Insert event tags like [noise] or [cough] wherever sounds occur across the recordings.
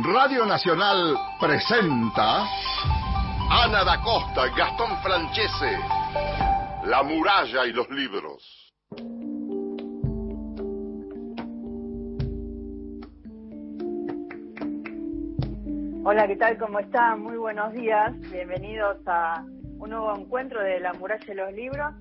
Radio Nacional presenta Ana da Costa, Gastón Francese, La muralla y los libros. Hola, ¿qué tal? ¿Cómo están? Muy buenos días. Bienvenidos a un nuevo encuentro de La muralla y los libros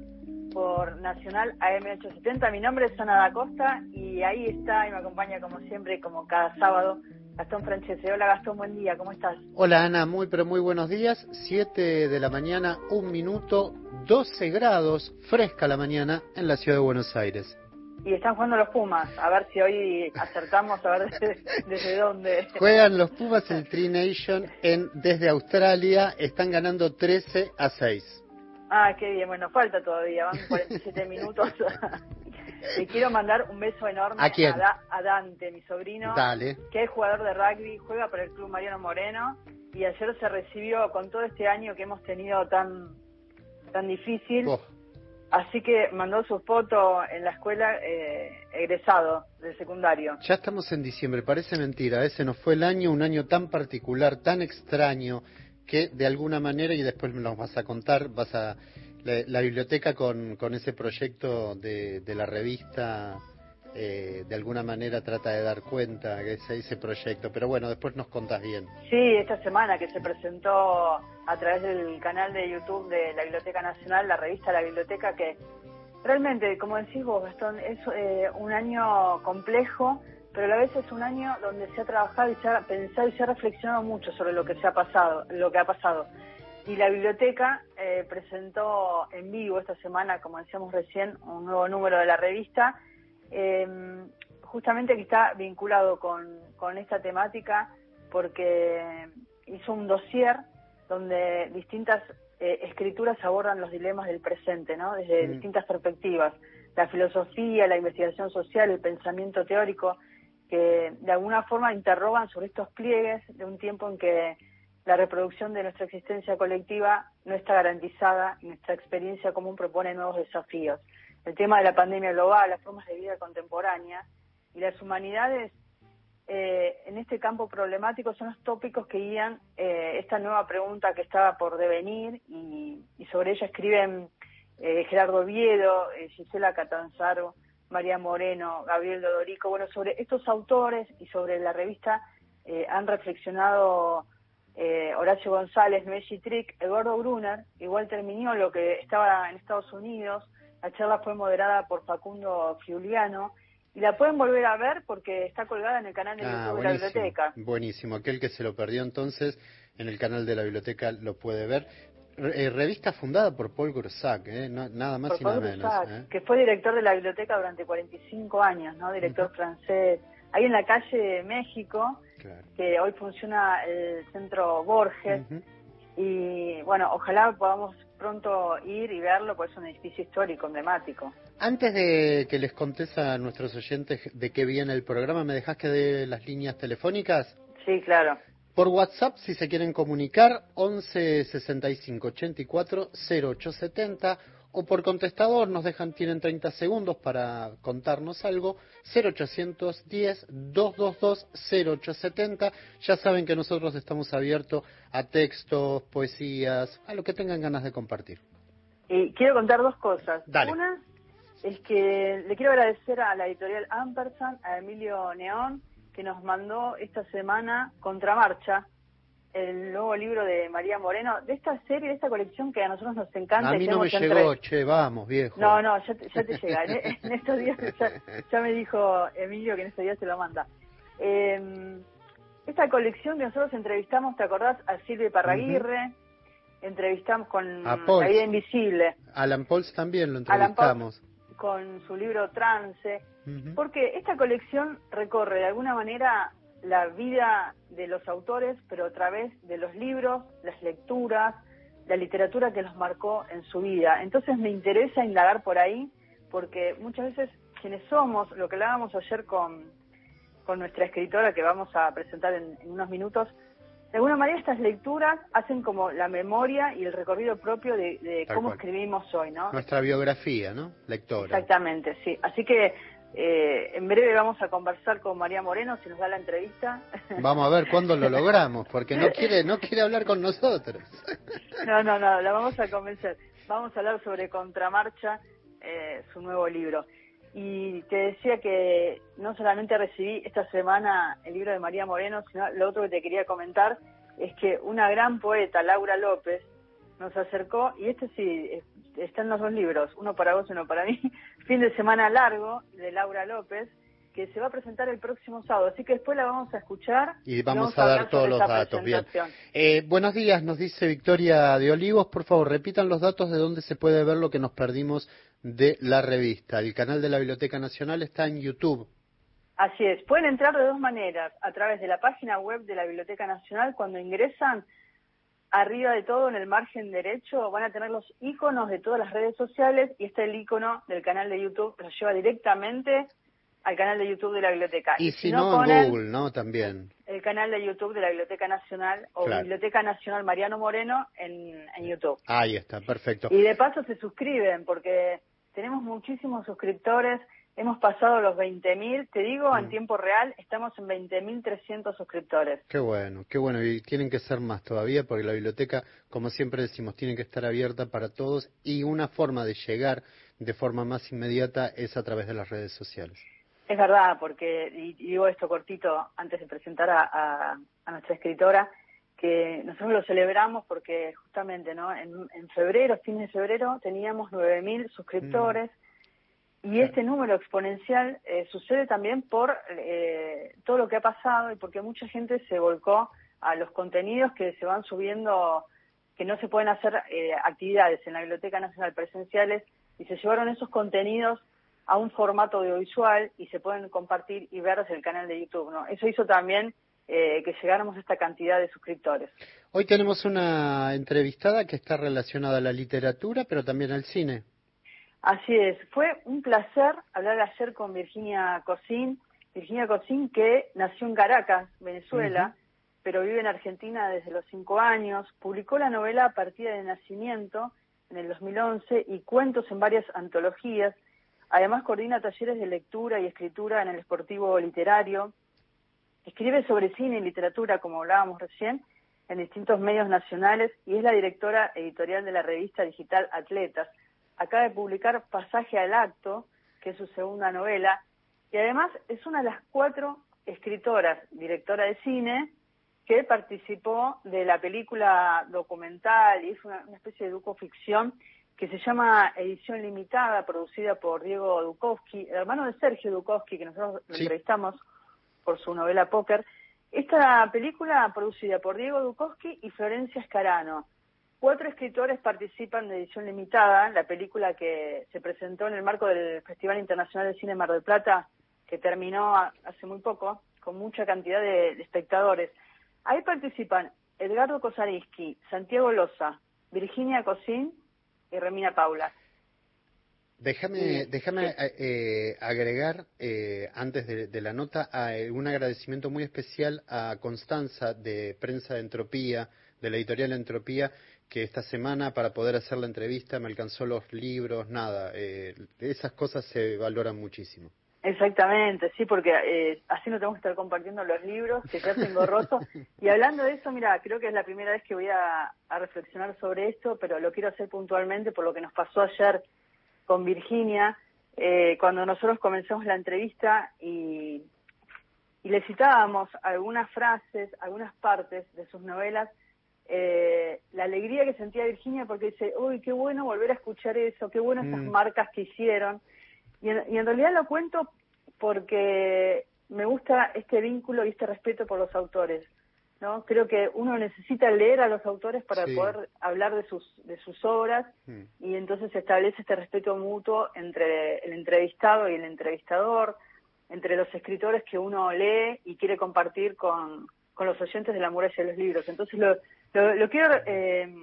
por Nacional AM870. Mi nombre es Ana da Costa y ahí está y me acompaña como siempre, como cada sábado, Gastón Francese. Hola Gastón, buen día, ¿cómo estás? Hola Ana, muy pero muy buenos días. 7 de la mañana, un minuto, 12 grados, fresca la mañana en la ciudad de Buenos Aires. Y están jugando los Pumas, a ver si hoy acertamos, a ver [laughs] desde, dónde. Juegan los Pumas en Tri Nation en, desde Australia, están ganando 13 a 6. Ah, qué bien, bueno, falta todavía, van 47 [laughs] minutos. [laughs] Le quiero mandar un beso enorme ¿A, Dante, mi sobrino, Dale. que es jugador de rugby, juega para el Club Mariano Moreno y ayer se recibió con todo este año que hemos tenido tan tan difícil. Así que mandó su foto en la escuela eh, egresado del secundario. Ya estamos en diciembre, parece mentira, ese nos fue el año, un año tan particular, tan extraño, que de alguna manera, y después me lo vas a contar, vas a la, biblioteca con, con, ese proyecto de, de la revista eh, de alguna manera trata de dar cuenta de ese, ese proyecto, pero bueno, después nos contás bien. Sí, esta semana que se presentó a través del canal de YouTube de la Biblioteca Nacional, la revista La Biblioteca, que realmente, como decís vos, Gastón, es eh, un año complejo, pero a la vez es un año donde se ha trabajado y se ha pensado y se ha reflexionado mucho sobre lo que se ha pasado, lo que ha pasado. Y la biblioteca eh, presentó en vivo esta semana, como decíamos recién, un nuevo número de la revista, eh, justamente que está vinculado con, con esta temática porque hizo un dossier donde distintas eh, escrituras abordan los dilemas del presente, ¿no? Desde mm. distintas perspectivas. La filosofía, la investigación social, el pensamiento teórico, que de alguna forma interrogan sobre estos pliegues de un tiempo en que la reproducción de nuestra existencia colectiva no está garantizada y nuestra experiencia común propone nuevos desafíos. El tema de la pandemia global, las formas de vida contemporánea y las humanidades eh, en este campo problemático son los tópicos que guían eh, esta nueva pregunta que estaba por devenir y, sobre ella escriben eh, Gerardo Oviedo, Gisela Catanzaro, María Moreno, Gabriel Dodorico, bueno, sobre estos autores y sobre la revista eh, han reflexionado eh, Horacio González, Messi Trick, Eduardo Brunner y Walter lo que estaba en Estados Unidos. La charla fue moderada por Facundo Giuliano y la pueden volver a ver porque está colgada en el canal de ah, YouTube de la biblioteca. Buenísimo, aquel que se lo perdió entonces en el canal de la biblioteca lo puede ver. Eh, revista fundada por Paul Grossac, eh, nada más y nada menos. Eh. Que fue director de la biblioteca durante 45 años, ¿no? Director francés. Ahí en la calle México, que hoy funciona el centro Borges. Y bueno, ojalá podamos pronto ir y verlo, pues es un edificio histórico, emblemático. Antes de que les contes a nuestros oyentes de qué viene el programa, ¿me dejas que dé las líneas telefónicas? Sí, claro. Por WhatsApp, si se quieren comunicar, 11 65 84 0870 o por contestador nos dejan, tienen 30 segundos para contarnos algo, 0810 222 0870. Ya saben que nosotros estamos abiertos a textos, poesías, a lo que tengan ganas de compartir. Y quiero contar dos cosas. Dale. Una es que le quiero agradecer a la editorial Ampersand, a Emilio Neón, que nos mandó esta semana Contramarcha, el nuevo libro de María Moreno, de esta serie, de esta colección que a nosotros nos encanta. A mí no me llegó, che, vamos, viejo. No, no, ya te, ya te llega. En, [laughs] estos días ya, me dijo Emilio que en estos días se lo manda. Em, esta colección que nosotros entrevistamos, ¿te acordás? A Silvia Parraguirre, entrevistamos con a La vida invisible. Alan Pauls también lo entrevistamos. con su libro Trance porque esta colección recorre de alguna manera la vida de los autores, pero a través de los libros, las lecturas, la literatura que los marcó en su vida. Entonces me interesa indagar por ahí, porque muchas veces quienes somos, lo que hablábamos ayer con, con nuestra escritora que vamos a presentar en unos minutos, de alguna manera estas lecturas hacen como la memoria y el recorrido propio de, cómo escribimos hoy, ¿no? Nuestra biografía, ¿no? Lectora. Exactamente, sí. Así que Eh, en breve vamos a conversar con María Moreno, si nos da la entrevista. [laughs] Vamos a ver cuándo lo logramos, porque no quiere, no quiere hablar con nosotros. [laughs] No, no, no, la vamos a convencer. Vamos a hablar sobre Contramarcha, eh, su nuevo libro. Y te decía que no solamente recibí esta semana el libro de María Moreno, sino lo otro que te quería comentar es que una gran poeta, Laura López, nos acercó, y este sí, están los dos libros, uno para vos y uno para mí, [laughs] fin de semana largo de Laura López, que se va a presentar el próximo sábado, así que después la vamos a escuchar. Y vamos, a, dar todos los datos, bien. Eh, buenos días, nos dice Victoria de Olivos, por favor, repitan los datos de dónde se puede ver lo que nos perdimos de la revista. El canal de la Biblioteca Nacional está en YouTube. Así es, pueden entrar de dos maneras, a través de la página web de la Biblioteca Nacional, cuando ingresan, arriba de todo, en el margen derecho, van a tener los iconos de todas las redes sociales y este el icono del canal de YouTube, que los lleva directamente al canal de YouTube de la biblioteca. Y, si, no, en Google, ¿no? También. El canal de YouTube de la Biblioteca Nacional o Biblioteca Nacional Mariano Moreno en, en YouTube. Ahí está, perfecto. Y de paso se suscriben porque tenemos muchísimos suscriptores Hemos pasado los 20.000, te digo, en mm. tiempo real estamos en 20.300 suscriptores. Qué bueno, qué bueno. Y tienen que ser más todavía porque la biblioteca, como siempre decimos, tiene que estar abierta para todos y una forma de llegar de forma más inmediata es a través de las redes sociales. Es verdad, porque, y digo esto cortito antes de presentar a, nuestra escritora, que nosotros lo celebramos porque justamente ¿no? en, febrero, fin de febrero, teníamos 9.000 suscriptores. Mm. Y este número exponencial eh, sucede también por eh, todo lo que ha pasado y porque mucha gente se volcó a los contenidos que se van subiendo, que no se pueden hacer eh, actividades en la Biblioteca Nacional presenciales y se llevaron esos contenidos a un formato audiovisual y se pueden compartir y ver desde el canal de YouTube. ¿no? Eso hizo también que llegáramos a esta cantidad de suscriptores. Hoy tenemos una entrevistada que está relacionada a la literatura, pero también al cine. Así es, fue un placer hablar ayer con Virginia Cosín, Virginia Cosín que nació en Caracas, Venezuela, pero vive en Argentina desde los cinco años, publicó la novela Partida de Nacimiento en el 2011 y cuentos en varias antologías, además coordina talleres de lectura y escritura en el Esportivo Literario, escribe sobre cine y literatura, como hablábamos recién, en distintos medios nacionales y es la directora editorial de la revista digital Atletas, acaba de publicar Pasaje al Acto, que es su segunda novela, y además es una de las cuatro escritoras, directora de cine, que participó de la película documental y es una, especie de ducoficción que se llama Edición Limitada, producida por Diego Dukowski, el hermano de Sergio Dukowski, que nosotros lo entrevistamos por su novela Póker. Esta película producida por Diego Dukowski y Florencia Escarano. Cuatro escritores participan de edición limitada, la película que se presentó en el marco del Festival Internacional de Cine Mar del Plata, que terminó hace muy poco, con mucha cantidad de, espectadores. Ahí participan Edgardo Kosariski, Santiago Loza, Virginia Cosín y Remina Paula. Déjame, déjame eh, eh, agregar, eh, antes de, la nota, un agradecimiento muy especial a Constanza de Prensa de Entropía, de la editorial Entropía, que esta semana para poder hacer la entrevista me alcanzó los libros, nada, eh, esas cosas se valoran muchísimo. Exactamente, sí, porque eh, así no tenemos que estar compartiendo los libros que ya tengo rotos. [laughs] Y hablando de eso, mira, creo que es la primera vez que voy a, reflexionar sobre esto, pero lo quiero hacer puntualmente por lo que nos pasó ayer con Virginia, eh, cuando nosotros comenzamos la entrevista y, y le citábamos algunas frases, algunas partes de sus novelas eh, la alegría que sentía Virginia porque dice, uy, qué bueno volver a escuchar eso, qué buenas esas mm. marcas que hicieron. Y en, realidad lo cuento porque me gusta este vínculo y este respeto por los autores. ¿no? Creo que uno necesita leer a los autores para poder hablar de sus, de sus obras mm. y entonces se establece este respeto mutuo entre el entrevistado y el entrevistador, entre los escritores que uno lee y quiere compartir con, con los oyentes de la muralla de los libros. Entonces lo, lo, quiero, eh,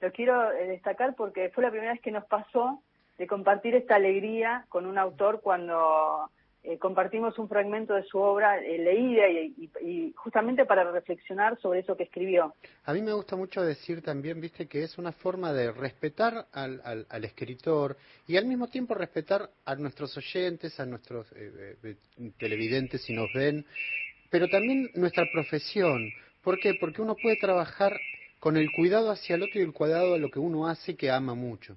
lo quiero eh, destacar porque fue la primera vez que nos pasó de compartir esta alegría con un autor cuando eh, compartimos un fragmento de su obra eh, leída y, justamente para reflexionar sobre eso que escribió. A mí me gusta mucho decir también, viste, que es una forma de respetar al, al, escritor y al mismo tiempo respetar a nuestros oyentes, a nuestros televidentes si nos ven, pero también nuestra profesión. ¿Por qué? Porque uno puede trabajar con el cuidado hacia el otro y el cuidado a lo que uno hace que ama mucho.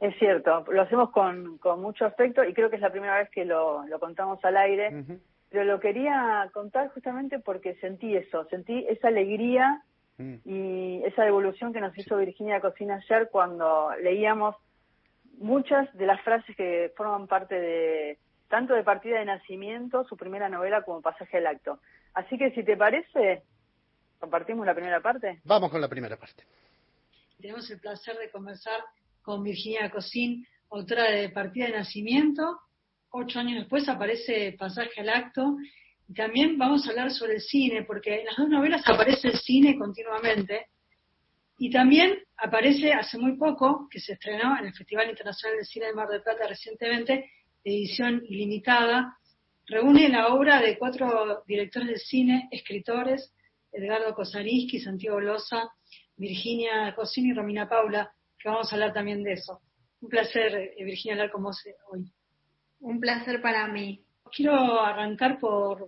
Es cierto, lo hacemos con, con mucho afecto y creo que es la primera vez que lo, lo contamos al aire, pero lo quería contar justamente porque sentí eso, sentí esa alegría mm. y esa devolución que nos hizo Virginia Cocina ayer cuando leíamos muchas de las frases que forman parte de tanto de Partida de Nacimiento, su primera novela, como Pasaje al Acto. Así que si te parece, compartimos la primera parte. Vamos con la primera parte. Tenemos el placer de conversar con Virginia Cosín, autora de Partida de Nacimiento. Ocho años después aparece Pasaje al Acto. Y también vamos a hablar sobre el cine, porque en las dos novelas aparece el cine continuamente. Y también aparece hace muy poco, que se estrenó en el Festival Internacional de Cine de Mar del Plata recientemente, edición ilimitada, reúne la obra de cuatro directores de cine, escritores, Edgardo Kosariski, Santiago Loza, Virginia Cosini y Romina Paula, que vamos a hablar también de eso. Un placer, eh, Virginia, hablar con vos eh, hoy. Un placer para mí. Quiero arrancar por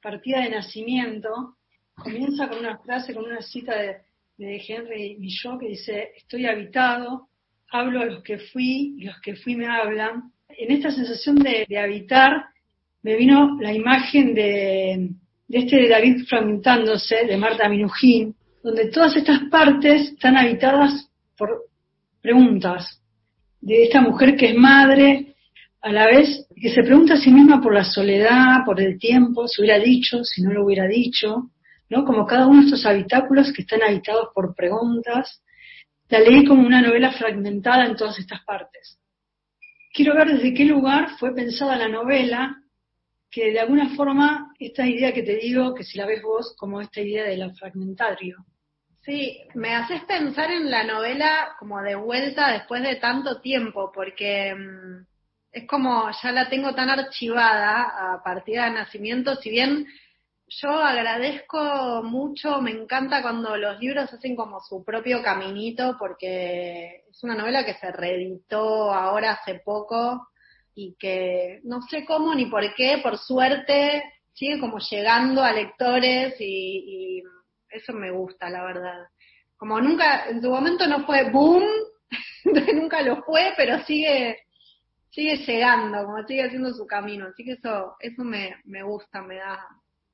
partida de nacimiento. Comienza con una frase, con una cita de, de Henry Millot que dice, estoy habitado, hablo a los que fui y los que fui me hablan. En esta sensación de, habitar me vino la imagen de, de este David fragmentándose, de Marta Minujín, donde todas estas partes están habitadas por preguntas de esta mujer que es madre, a la vez que se pregunta a sí misma por la soledad, por el tiempo, si hubiera dicho, si no lo hubiera dicho, ¿no? Como cada uno de estos habitáculos que están habitados por preguntas. La leí como una novela fragmentada en todas estas partes. Quiero ver desde qué lugar fue pensada la novela, que de alguna forma esta idea que te digo, que si la ves vos, como esta idea de la fragmentario, Sí, me haces pensar en la novela como de vuelta después de tanto tiempo, porque mm, es como ya la tengo tan archivada a partir de nacimiento, si bien yo agradezco mucho, me encanta cuando los libros hacen como su propio caminito, porque es una novela que se reeditó ahora hace poco y que no sé cómo ni por qué, por suerte, sigue como llegando a lectores y eso me gusta, la verdad. Como nunca, en su momento no fue boom, [laughs] nunca lo fue, pero sigue sigue llegando, como sigue haciendo su camino. Así que eso, eso me, me gusta, me da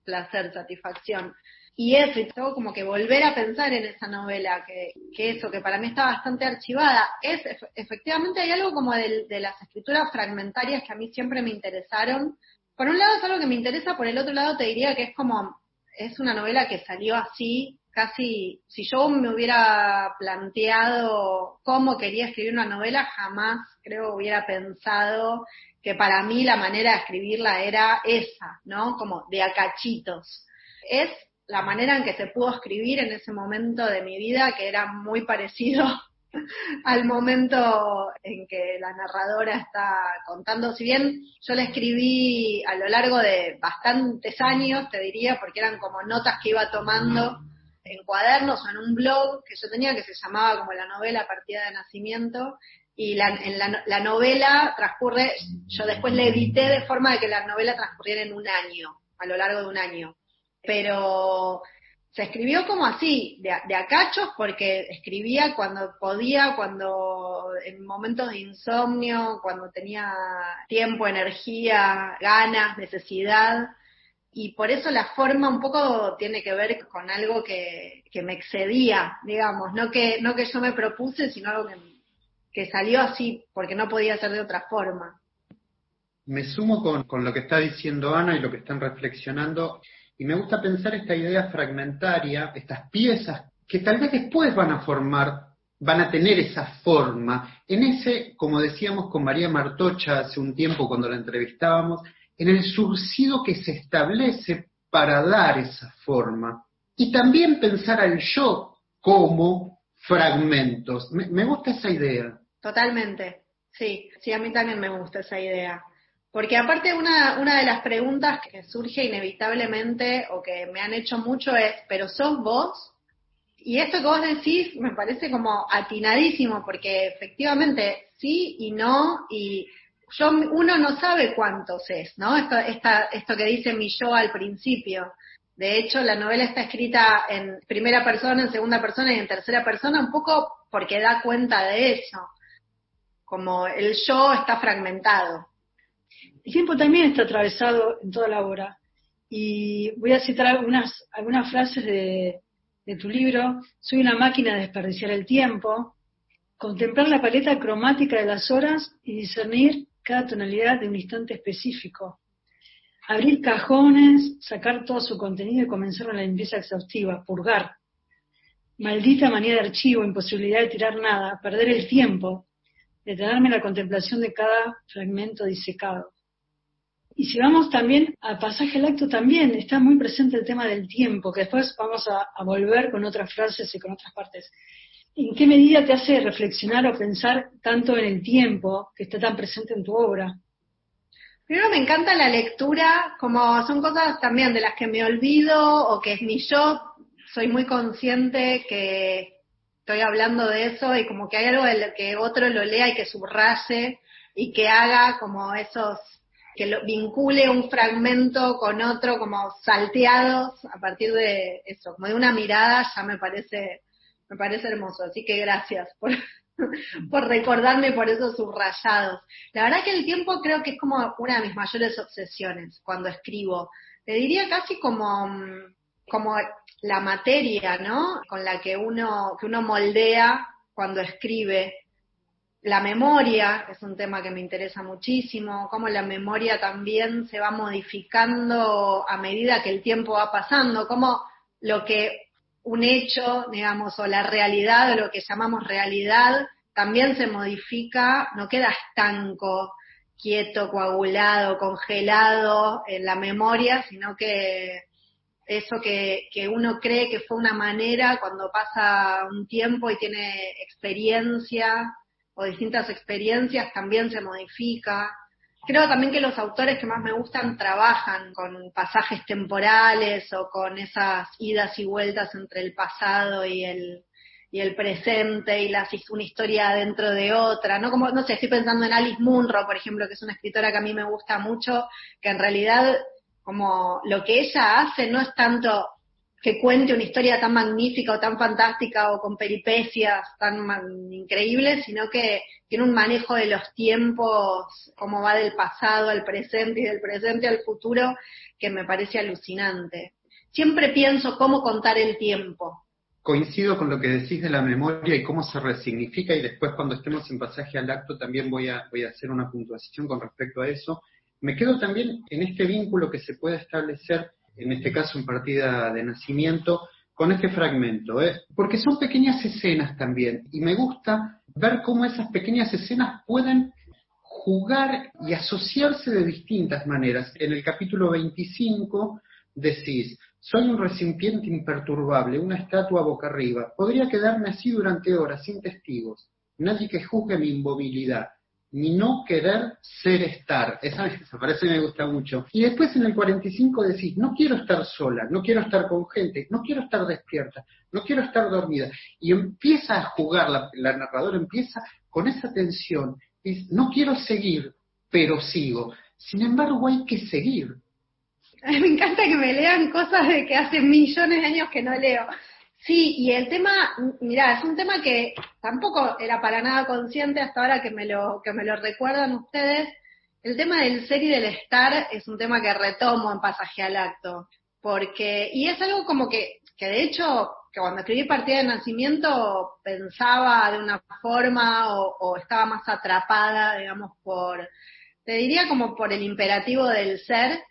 placer, satisfacción. Y eso, y tengo como que volver a pensar en esa novela, que, que eso, que para mí está bastante archivada. Es, efectivamente hay algo como de, de las escrituras fragmentarias que a mí siempre me interesaron. Por un lado es algo que me interesa, por el otro lado te diría que es como es una novela que salió así, casi, si yo me hubiera planteado cómo quería escribir una novela, jamás creo hubiera pensado que para mí la manera de escribirla era esa, ¿no? Como de acachitos. Es la manera en que se pudo escribir en ese momento de mi vida, que era muy parecido [laughs] al momento en que la narradora está contando. Si bien yo la escribí a lo largo de bastantes años, te diría, porque eran como notas que iba tomando en cuadernos o en un blog que yo tenía que se llamaba como la novela Partida de Nacimiento. Y la, en la, la novela transcurre, yo después la edité de forma de que la novela transcurriera en un año, a lo largo de un año. Pero se escribió como así, de, de acachos, porque escribía cuando podía, cuando en momentos de insomnio, cuando tenía tiempo, energía, ganas, necesidad. Y por eso la forma un poco tiene que ver con algo que, que me excedía, digamos, no que, no que yo me propuse, sino algo que, que salió así, porque no podía ser de otra forma. Me sumo con, con lo que está diciendo Ana y lo que están reflexionando y me gusta pensar esta idea fragmentaria, estas piezas que tal vez después van a formar, van a tener esa forma, en ese, como decíamos con María Martocha hace un tiempo cuando la entrevistábamos, en el surcido que se establece para dar esa forma. Y también pensar al yo como fragmentos. Me, gusta esa idea. Totalmente, sí, sí, a mí también me gusta esa idea Porque aparte una, una de las preguntas que surge inevitablemente o que me han hecho mucho es, ¿pero sos vos? Y esto que vos decís me parece como atinadísimo, porque efectivamente sí y no, y yo, uno no sabe cuántos es, ¿no? Esto, esta, esto que dice mi yo al principio. De hecho, la novela está escrita en primera persona, en segunda persona y en tercera persona, un poco porque da cuenta de eso. Como el yo está fragmentado. El tiempo también está atravesado en toda la obra. Y voy a citar algunas, frases de, de tu libro. Soy una máquina de desperdiciar el tiempo, contemplar la paleta cromática de las horas y discernir cada tonalidad de un instante específico. Abrir cajones, sacar todo su contenido y comenzar una limpieza exhaustiva, purgar. Maldita manía de archivo, imposibilidad de tirar nada, perder el tiempo, detenerme en la contemplación de cada fragmento disecado. Y si vamos también al pasaje al acto, también está muy presente el tema del tiempo, que después vamos a, volver con otras frases y con otras partes. ¿En qué medida te hace reflexionar o pensar tanto en el tiempo que está tan presente en tu obra? Primero me encanta la lectura, como son cosas también de las que me olvido o que es mi yo soy muy consciente que estoy hablando de eso y como que hay algo de que otro lo lea y que subraye y que haga como esos, que lo, vincule un fragmento con otro como salteados a partir de eso, como de una mirada ya me parece me parece hermoso, así que gracias por, [laughs] por recordarme por esos subrayados. La verdad que el tiempo creo que es como una de mis mayores obsesiones cuando escribo. Te diría casi como, como la materia, ¿no? Con la que uno, que uno moldea cuando escribe. La memoria es un tema que me interesa muchísimo, cómo la memoria también se va modificando a medida que el tiempo va pasando, cómo lo que un hecho, digamos, o la realidad, o lo que llamamos realidad, también se modifica, no queda estanco, quieto, coagulado, congelado en la memoria, sino que eso que, que uno cree que fue una manera, cuando pasa un tiempo y tiene experiencia o distintas experiencias, también se modifica. Creo también que los autores que más me gustan trabajan con pasajes temporales o con esas idas y vueltas entre el pasado y el, y el presente y la, una historia dentro de otra, ¿no? Como, no sé, estoy pensando en Alice Munro, por ejemplo, que es una escritora que a mí me gusta mucho, que en realidad como lo que ella hace no es tanto que cuente una historia tan magnífica o tan fantástica o con peripecias tan increíbles, sino que tiene un manejo de los tiempos, cómo va del pasado al presente y del presente al futuro, que me parece alucinante. Siempre pienso cómo contar el tiempo. Coincido con lo que decís de la memoria y cómo se resignifica y después cuando estemos en pasaje al acto también voy a, voy a hacer una puntuación con respecto a eso. Me quedo también en este vínculo que se puede establecer en este caso en partida de nacimiento, con este fragmento, ¿eh? porque son pequeñas escenas también, y me gusta ver cómo esas pequeñas escenas pueden jugar y asociarse de distintas maneras. En el capítulo 25 decís, soy un recipiente imperturbable, una estatua boca arriba, podría quedarme así durante horas, sin testigos, nadie que juzgue mi inmovilidad, ni no querer ser estar. Esa, esa parece me gusta mucho. Y después en el 45 decís, no quiero estar sola, no quiero estar con gente, no quiero estar despierta, no quiero estar dormida. Y empieza a jugar, la, la narradora empieza con esa tensión. Es, no quiero seguir, pero sigo. Sin embargo, hay que seguir. [laughs] Me encanta que me lean cosas de que hace millones de años que no leo. Sí, y el tema, mira, es un tema que tampoco era para nada consciente hasta ahora que me lo, que me lo recuerdan ustedes. El tema del ser y del estar es un tema que retomo en pasaje al acto. Porque, y es algo como que, que de hecho, que cuando escribí Partida de Nacimiento pensaba de una forma o, o estaba más atrapada, digamos, por, te diría como por el imperativo del ser,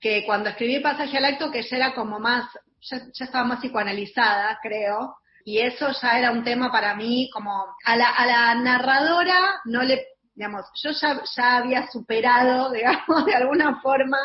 que cuando escribí Pasaje al Acto, que ya era como más ya, estaba más psicoanalizada, creo, y eso ya era un tema para mí como a la, a la narradora no le digamos, yo ya, ya había superado, [laughs] digamos, de alguna forma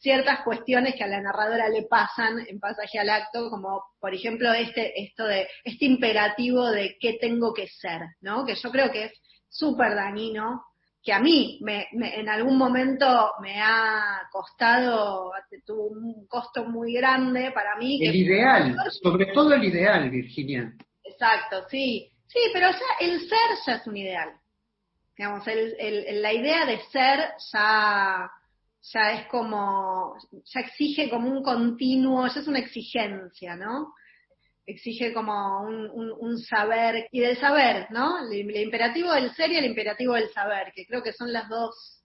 ciertas cuestiones que a la narradora le pasan en pasaje al acto, como por ejemplo este, esto de, este imperativo de qué tengo que ser, ¿no? Que yo creo que es súper dañino que a mí me, en algún momento me ha costado, tuvo un costo muy grande para mí. El ideal, sobre todo el ideal, Virginia. Exacto, sí. Sí, pero ya el ser ya es un ideal. Digamos, el, la idea de ser ya, ya es como, ya exige como un continuo, ya es una exigencia, ¿no? Exige como un, saber, y del saber, ¿no? El, imperativo del ser y el imperativo del saber, que creo que son las dos,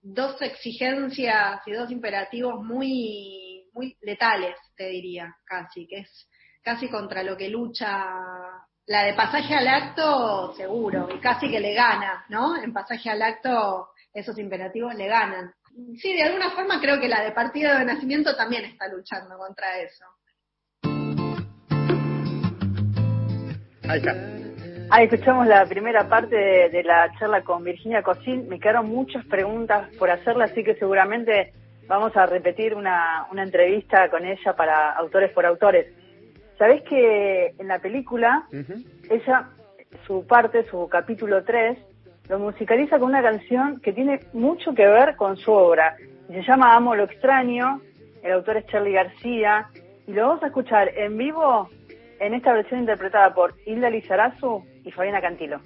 dos exigencias y dos imperativos muy, muy letales, te diría, casi, que es casi contra lo que lucha la de pasaje al acto, seguro, y casi que le gana, ¿no? En pasaje al acto esos imperativos le ganan. Sí, de alguna forma creo que la de partido de nacimiento también está luchando contra eso. Ahí está. Ahí escuchamos la primera parte de, la charla con Virginia Cosín. Me quedaron muchas preguntas por hacerla, así que seguramente vamos a repetir una, una entrevista con ella para autores por autores. Sabés que en la película, ella, su parte, su capítulo 3, lo musicaliza con una canción que tiene mucho que ver con su obra. Se llama Amo lo extraño, el autor es Charlie García, y lo vamos a escuchar en vivo en esta versión interpretada por Hilda Lizarazu y Fabiana Cantilo.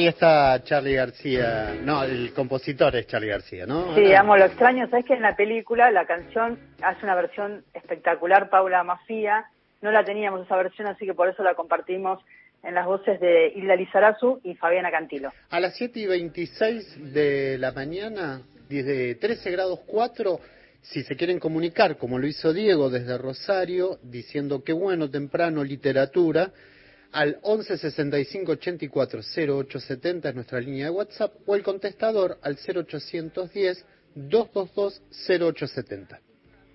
Ahí está Charlie García. No, el compositor es Charlie García, ¿no? Sí, amo lo extraño. Sabes que en la película la canción hace una versión espectacular, Paula Mafía. No la teníamos esa versión, así que por eso la compartimos en las voces de Hilda Lizarazu y Fabiana Cantilo. A las 7 y 26 de la mañana, desde 13 grados 4, si se quieren comunicar, como lo hizo Diego desde Rosario, diciendo que bueno, temprano, literatura, al 11 65 84 0870 es nuestra línea de WhatsApp, o el contestador al 0810 222 0870.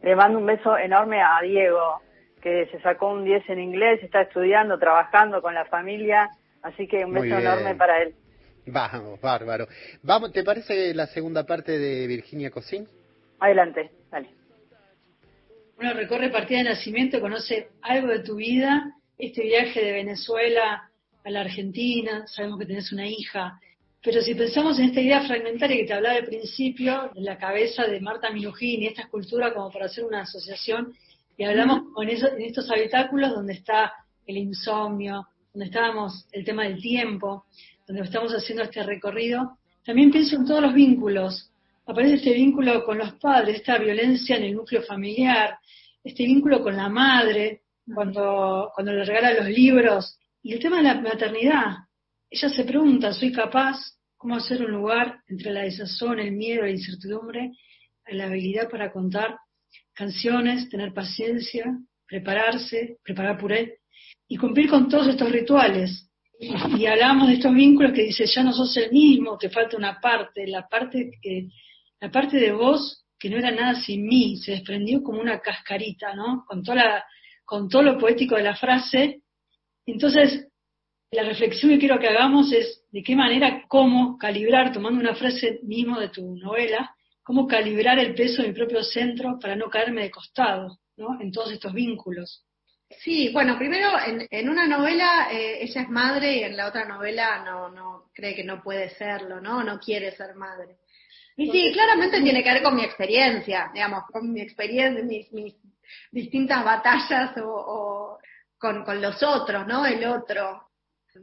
Le mando un beso enorme a Diego, que se sacó un 10 en inglés, está estudiando, trabajando con la familia, así que un Muy beso bien. enorme para él. Vamos, bárbaro. Vamos, ¿Te parece la segunda parte de Virginia Cosín? Adelante, dale. Uno recorre partida de nacimiento, conoce algo de tu vida, este viaje de Venezuela a la Argentina, sabemos que tenés una hija, pero si pensamos en esta idea fragmentaria que te hablaba al principio, en la cabeza de Marta Minujín y esta escultura como para hacer una asociación, y hablamos con eso, en estos habitáculos donde está el insomnio, donde estábamos el tema del tiempo, donde estamos haciendo este recorrido, también pienso en todos los vínculos. Aparece este vínculo con los padres, esta violencia en el núcleo familiar, este vínculo con la madre, cuando, cuando le regala los libros, y el tema de la maternidad. Ella se pregunta, ¿soy capaz? ¿Cómo hacer un lugar entre la desazón, el miedo, la incertidumbre, la habilidad para contar canciones, tener paciencia, prepararse, preparar puré y cumplir con todos estos rituales? Y, hablamos de estos vínculos que dice, ya no sos el mismo, te falta una parte, la parte que, la parte de vos que no era nada sin mí, se desprendió como una cascarita, ¿no? Con toda la, con todo lo poético de la frase. Entonces, la reflexión que quiero que hagamos es de qué manera, cómo calibrar, tomando una frase mismo de tu novela, cómo calibrar el peso de mi propio centro para no caerme de costado, ¿no? En todos estos vínculos. Sí, bueno, primero en, en una novela eh, ella es madre y en la otra novela no, no cree que no puede serlo, ¿no? No quiere ser madre. Y sí, claramente tiene que ver con mi experiencia, digamos, con mi experiencia, mis, mis distintas batallas o, con, con los otros, ¿no? El otro.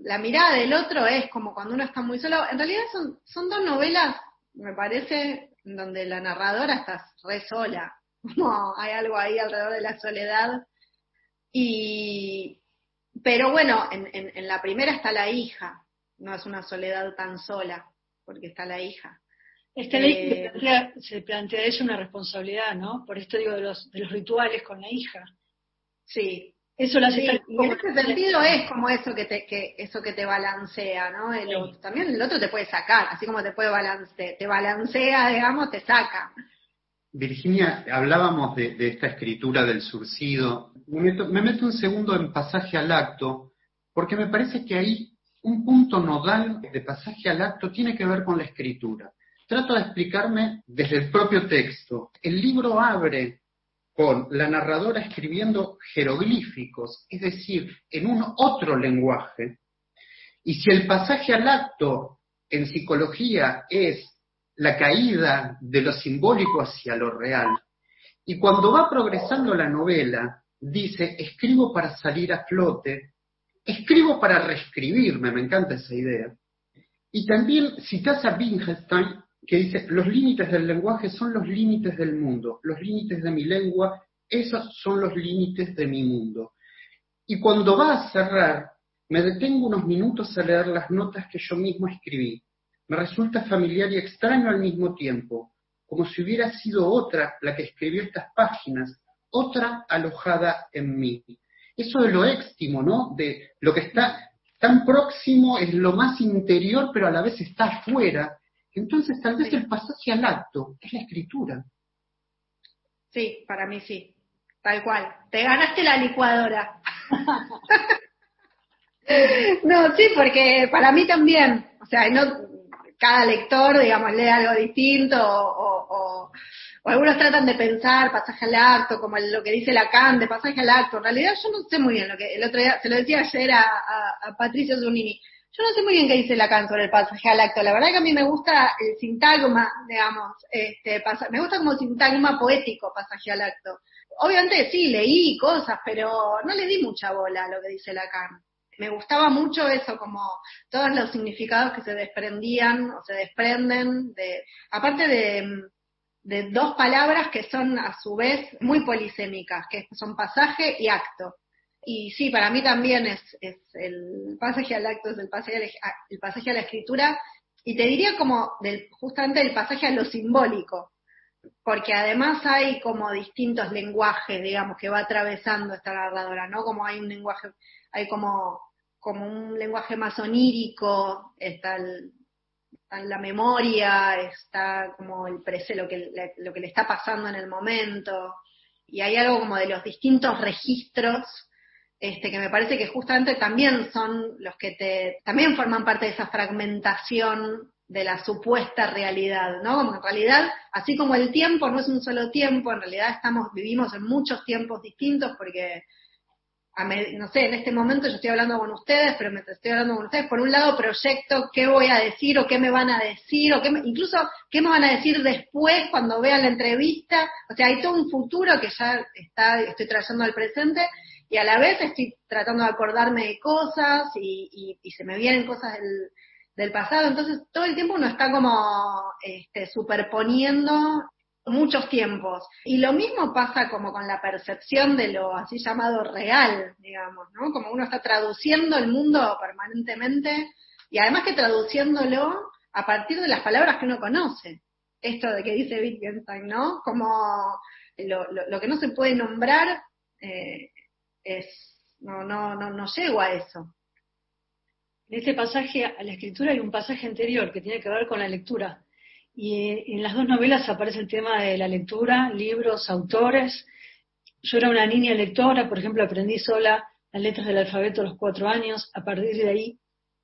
La mirada del otro es como cuando uno está muy solo. En realidad son, son dos novelas, me parece, donde la narradora está re sola. [laughs] No, hay algo ahí alrededor de la soledad. Y, pero bueno, en, en, en la primera está la hija, no es una soledad tan sola, porque está la hija. Esta ley Eh, se plantea, se plantea ella una responsabilidad, ¿no? Por esto digo de los, de los rituales con la hija. Sí, Eso la hace Sí, y en ese sentido es como eso que te, que, eso que te balancea, ¿no? El Sí. otro. También el otro te puede sacar, así como te puede balance, te balancea, digamos, te saca. Virginia, hablábamos de, de esta escritura del surcido. Me meto, me meto un segundo en pasaje al acto, porque me parece que ahí un punto nodal de pasaje al acto tiene que ver con la escritura. Trato de explicarme desde el propio texto. El libro abre con la narradora escribiendo jeroglíficos, es decir, en un otro lenguaje. Y si el pasaje al acto en psicología es la caída de lo simbólico hacia lo real, y cuando va progresando la novela, dice, escribo para salir a flote, escribo para reescribirme, me encanta esa idea. Y también citas a Wittgenstein, que dice, los límites del lenguaje son los límites del mundo, los límites de mi lengua, esos son los límites de mi mundo. Y cuando va a cerrar, me detengo unos minutos a leer las notas que yo mismo escribí. Me resulta familiar y extraño al mismo tiempo, como si hubiera sido otra la que escribió estas páginas, otra alojada en mí. Eso de lo éxtimo, ¿no? De lo que está tan próximo es lo más interior, pero a la vez está afuera. Entonces, tal vez el pasaje al acto es la escritura. Sí, para mí sí. Tal cual. Te ganaste la licuadora. [laughs] no, sí, porque para mí también. O sea, no, cada lector, digamos, lee algo distinto o, o, o algunos tratan de pensar pasaje al acto, como lo que dice Lacan de pasaje al acto. En realidad yo no sé muy bien lo que, el otro día, se lo decía ayer a, a, a Patricio Zunini, yo no sé muy bien qué dice Lacan sobre el pasaje al acto. La verdad que a mí me gusta el sintagma, digamos, este, me gusta como sintagma poético pasaje al acto. Obviamente sí, leí cosas, pero no le di mucha bola a lo que dice Lacan. Me gustaba mucho eso, como todos los significados que se desprendían o se desprenden de, aparte de dos palabras que son a su vez muy polisémicas, que son pasaje y acto. Y sí, para mí también es, es el pasaje al acto, es el pasaje a el pasaje a la escritura, y te diría como del, justamente el pasaje a lo simbólico, porque además hay como distintos lenguajes, digamos, que va atravesando esta narradora, ¿no? Como hay un lenguaje, hay como, como un lenguaje más onírico, está el, está la memoria, está como el prese, lo que, lo que le está pasando en el momento, y hay algo como de los distintos registros, este, que me parece que justamente también son los que te, también forman parte de esa fragmentación de la supuesta realidad, ¿no? Como en realidad, así como el tiempo no es un solo tiempo, en realidad estamos, vivimos en muchos tiempos distintos porque a me- no sé, en este momento yo estoy hablando con ustedes, pero mientras estoy hablando con ustedes, por un lado proyecto qué voy a decir o qué me van a decir, o qué me- incluso qué me van a decir después cuando vean la entrevista. O sea, hay todo un futuro que ya está, estoy trayendo al presente y a la vez estoy tratando de acordarme de cosas y, se me vienen cosas del, del pasado. Entonces, todo el tiempo uno está como este, superponiendo muchos tiempos. Y lo mismo pasa como con la percepción de lo así llamado real, digamos, ¿no? Como uno está traduciendo el mundo permanentemente y además que traduciéndolo a partir de las palabras que uno conoce. Esto de que dice Wittgenstein, ¿no? Como lo, lo- lo que no se puede nombrar eh, no, no, no, no llego a eso. En este pasaje a la escritura hay un pasaje anterior que tiene que ver con la lectura. Y en las dos novelas aparece el tema de la lectura, libros, autores. Yo era una niña lectora, por ejemplo, aprendí sola las letras del alfabeto a los cuatro años. A partir de ahí,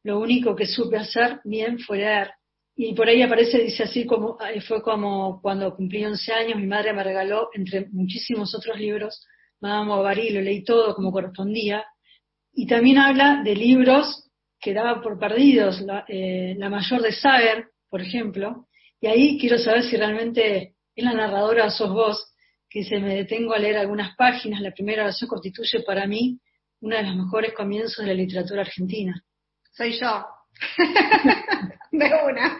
lo único que supe hacer bien fue leer. Y por ahí aparece, dice así, como eh, fue como cuando cumplí 11 años, mi madre me regaló, entre muchísimos otros libros, Madame Bovary, lo leí todo como correspondía. Y también habla de libros que daba por perdidos, la, eh, la mayor de Sager, por ejemplo, y ahí quiero saber si realmente es la narradora sos vos, que se me detengo a leer algunas páginas, la primera oración constituye para mí uno de los mejores comienzos de la literatura argentina. Soy yo. [laughs] de una.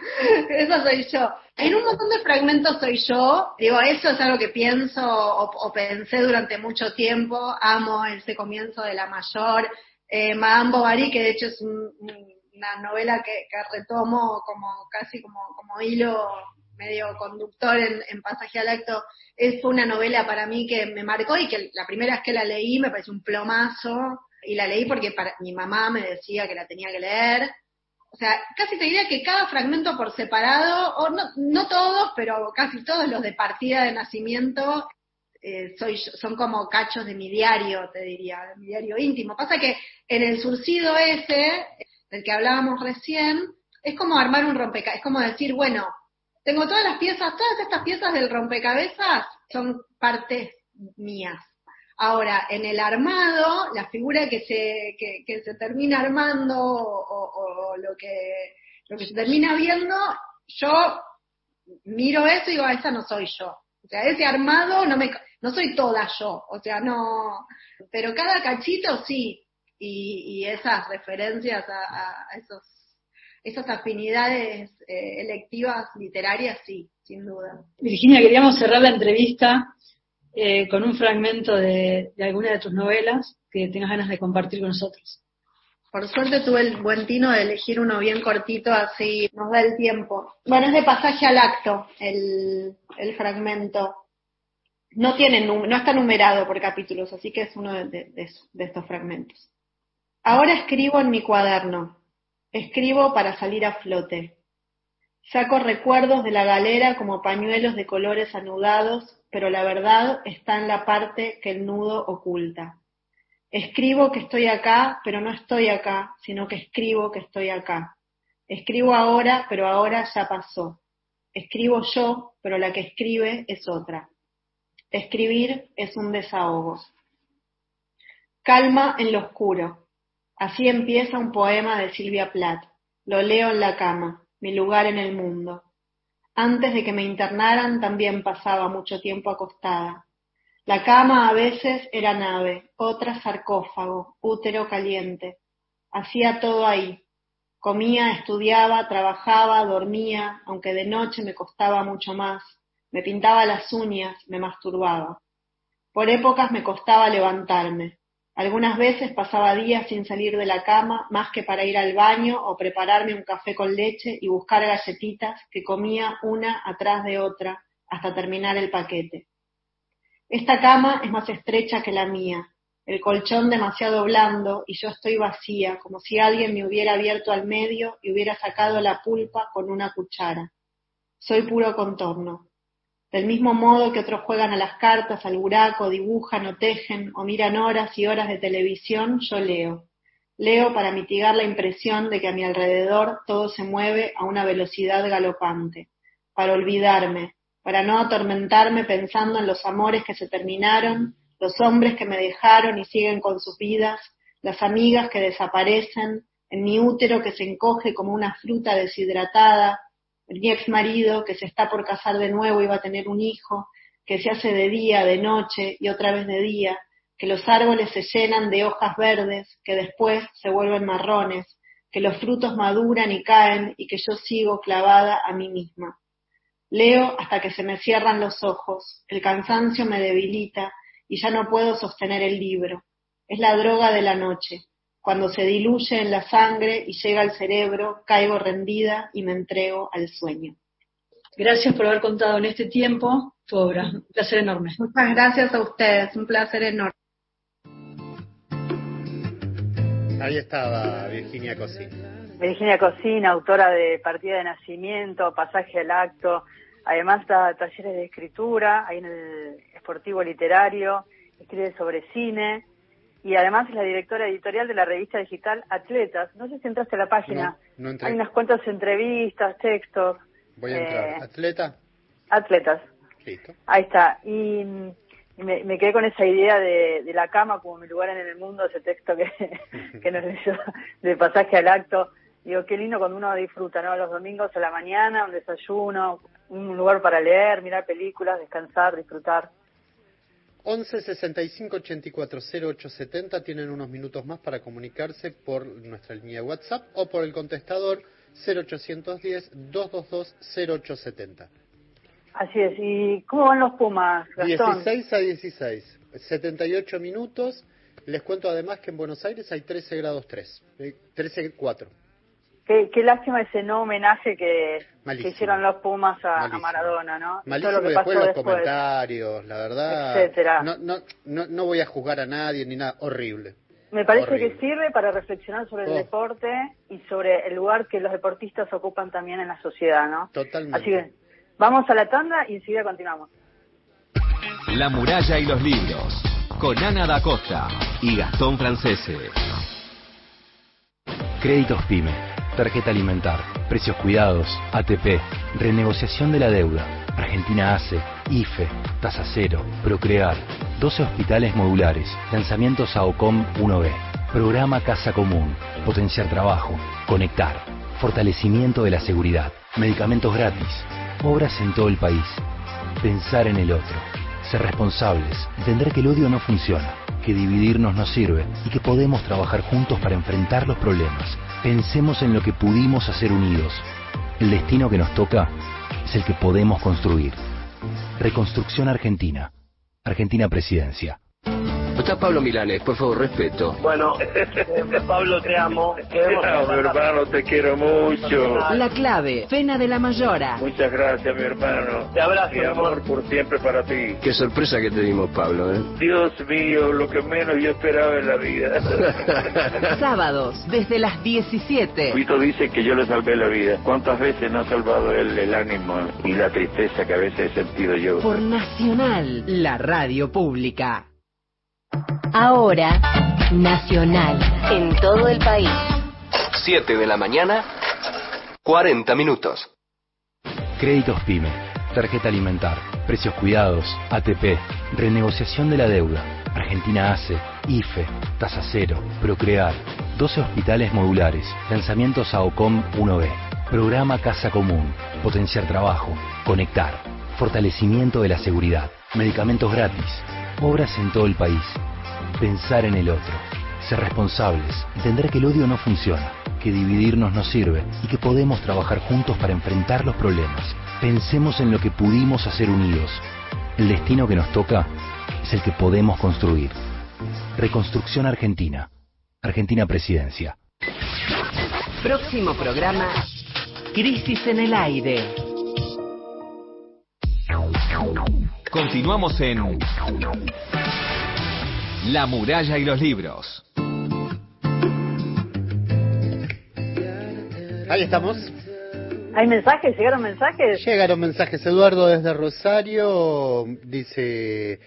Eso soy yo. En un montón de fragmentos soy yo. Digo, eso es algo que pienso o, pensé durante mucho tiempo. Amo ese comienzo de la mayor. Eh, Madame Bovary, que de hecho es un- un- una novela que, retomo como casi como, hilo medio conductor en, en Pasaje al Acto, es una novela para mí que me marcó y que la primera vez que la leí me pareció un plomazo y la leí porque para, mi mamá me decía que la tenía que leer. O sea, casi te diría que cada fragmento por separado, o no, no todos, pero casi todos los de partida de nacimiento, eh, son como cachos de mi diario, te diría, de mi diario íntimo. Pasa que en el surcido ese, del que hablábamos recién, es como armar un rompecabezas, es como decir, bueno, tengo todas las piezas, todas estas piezas del rompecabezas son partes mías. Ahora, en el armado, la figura que se, que, se termina armando o, lo, que, lo que se termina viendo, yo miro eso y digo, "Ah, esa no soy yo. O sea, ese armado no me, no soy toda yo. O sea, no, pero cada cachito sí. Y, y esas referencias a esos, esas afinidades eh, electivas literarias, sí, sin duda. Virginia, queríamos cerrar la entrevista eh, con un fragmento de, alguna de tus novelas que tengas ganas de compartir con nosotros. Por suerte tuve el buen tino de elegir uno bien cortito, así nos da el tiempo. Bueno, es de pasaje al acto, el, fragmento. No tiene no está numerado por capítulos, así que es uno de estos fragmentos. Ahora escribo en mi cuaderno. Escribo para salir a flote. Saco recuerdos de la galera como pañuelos de colores anudados, pero la verdad está en la parte que el nudo oculta. Escribo que estoy acá, pero no estoy acá, sino que escribo que estoy acá. Escribo ahora, pero ahora ya pasó. Escribo yo, pero la que escribe es otra. Escribir es un desahogo. Calma en lo oscuro. Así empieza un poema de Silvia Plath. Lo leo en la cama, mi lugar en el mundo. Antes de que me internaran también pasaba mucho tiempo acostada. La cama a veces era nave, otra sarcófago, útero caliente. Hacía todo ahí. Comía, estudiaba, trabajaba, dormía, aunque de noche me costaba mucho más. Me pintaba las uñas, me masturbaba. Por épocas me costaba levantarme. Algunas veces pasaba días sin salir de la cama más que para ir al baño o prepararme un café con leche y buscar galletitas que comía una atrás de otra hasta terminar el paquete. Esta cama es más estrecha que la mía, el colchón demasiado blando y yo estoy vacía, como si alguien me hubiera abierto al medio y hubiera sacado la pulpa con una cuchara. Soy puro contorno. Del mismo modo que otros juegan a las cartas, al buraco, dibujan o tejen o miran horas y horas de televisión, yo leo. Leo para mitigar la impresión de que a mi alrededor todo se mueve a una velocidad galopante, para olvidarme, para no atormentarme pensando en los amores que se terminaron, los hombres que me dejaron y siguen con sus vidas, las amigas que desaparecen, en mi útero que se encoge como una fruta deshidratada, mi ex marido que se está por casar de nuevo y va a tener un hijo, que se hace de día, de noche y otra vez de día, que los árboles se llenan de hojas verdes, que después se vuelven marrones, que los frutos maduran y caen y que yo sigo clavada a mí misma. Leo hasta que se me cierran los ojos, el cansancio me debilita y ya no puedo sostener el libro. Es la droga de la noche. Cuando se diluye en la sangre y llega al cerebro, caigo rendida y me entrego al sueño. Gracias por haber contado en este tiempo tu obra. Un placer enorme. Muchas gracias a ustedes, un placer enorme. Ahí estaba Virginia Cosín. Virginia Cocina, autora de Partida de Nacimiento, Pasaje al Acto, además da talleres de escritura, ahí en el Esportivo Literario, escribe sobre cine y además es la directora editorial de la revista digital Atletas. No sé si entraste a la página, No, no entré. hay unas cuantas entrevistas, textos. Voy a eh, entrar. ¿Atleta? Atletas, Listo. ahí está. Y, y me, me quedé con esa idea de, de la cama como mi lugar en el mundo, ese texto que, [laughs] que nos leyó de pasaje al acto. Digo, qué lindo cuando uno disfruta, ¿no? Los domingos a la mañana, un desayuno, un lugar para leer, mirar películas, descansar, disfrutar. 11 65 84 08 70 tienen unos minutos más para comunicarse por nuestra línea de WhatsApp o por el contestador 0810 222 0870. Así es. ¿Y cómo van los Pumas, Gastón? 16 a 16, 78 minutos. Les cuento además que en Buenos Aires hay 13 grados 3, eh, 13 4. Qué, qué lástima ese no homenaje que, hicieron los Pumas a. Maradona, ¿no? Malísimo todo lo que después pasó los después. comentarios, la verdad. Etcétera. No, no, no, no voy a juzgar a nadie ni nada, horrible. Me parece Horrible. que sirve para reflexionar sobre el Oh. deporte y sobre el lugar que los deportistas ocupan también en la sociedad, ¿no? Totalmente. Así que vamos a la tanda y enseguida continuamos. La muralla y los libros. Con Ana da Costa y Gastón Francese. Créditos PYME, tarjeta alimentar, precios cuidados, ATP, renegociación de la deuda, Argentina ACE, IFE, tasa cero, Procrear, 12 hospitales modulares, lanzamientos a OCOM 1B, programa Casa Común, potenciar trabajo, conectar, fortalecimiento de la seguridad, medicamentos gratis, obras en todo el país, pensar en el otro, ser responsables, entender que el odio no funciona, que dividirnos no sirve y que podemos trabajar juntos para enfrentar los problemas. Pensemos en lo que pudimos hacer unidos. El destino que nos toca es el que podemos construir. Reconstrucción Argentina. Argentina Presidencia. Está Pablo Milanes, por favor, respeto. Bueno, [laughs] Pablo, te amo. Queremos mi hermano, te quiero mucho. La clave, Fena de la Mayora. Muchas gracias, mi hermano. Te abrazo, Mi mi amor. amor por siempre para ti. Qué sorpresa que te dimos, Pablo, ¿eh? Dios mío, lo que menos yo esperaba en la vida. [laughs] Sábados, desde las 17. Vito dice que yo le salvé la vida. ¿Cuántas veces no ha salvado él el ánimo y la tristeza que a veces he sentido yo? Por Nacional, la radio pública. Ahora, Nacional, en todo el país. 7 de la mañana, 40 minutos. Créditos PYME, tarjeta alimentar, precios cuidados, ATP, renegociación de la deuda, Argentina ACE, IFE, tasa cero, Procrear, 12 hospitales modulares, lanzamientos a OCOM 1B, programa Casa Común, potenciar trabajo, conectar, fortalecimiento de la seguridad, medicamentos gratis, obras en todo el país, pensar en el otro, ser responsables, entender que el odio no funciona, que dividirnos no sirve y que podemos trabajar juntos para enfrentar los problemas. Pensemos en lo que pudimos hacer unidos. El destino que nos toca es el que podemos construir. Reconstrucción Argentina. Argentina Presidencia. Próximo programa, Crisis en el Aire. Continuamos en La muralla y los libros. Ahí estamos. ¿Hay mensajes? ¿Llegaron mensajes? Llegaron mensajes. Eduardo desde Rosario dice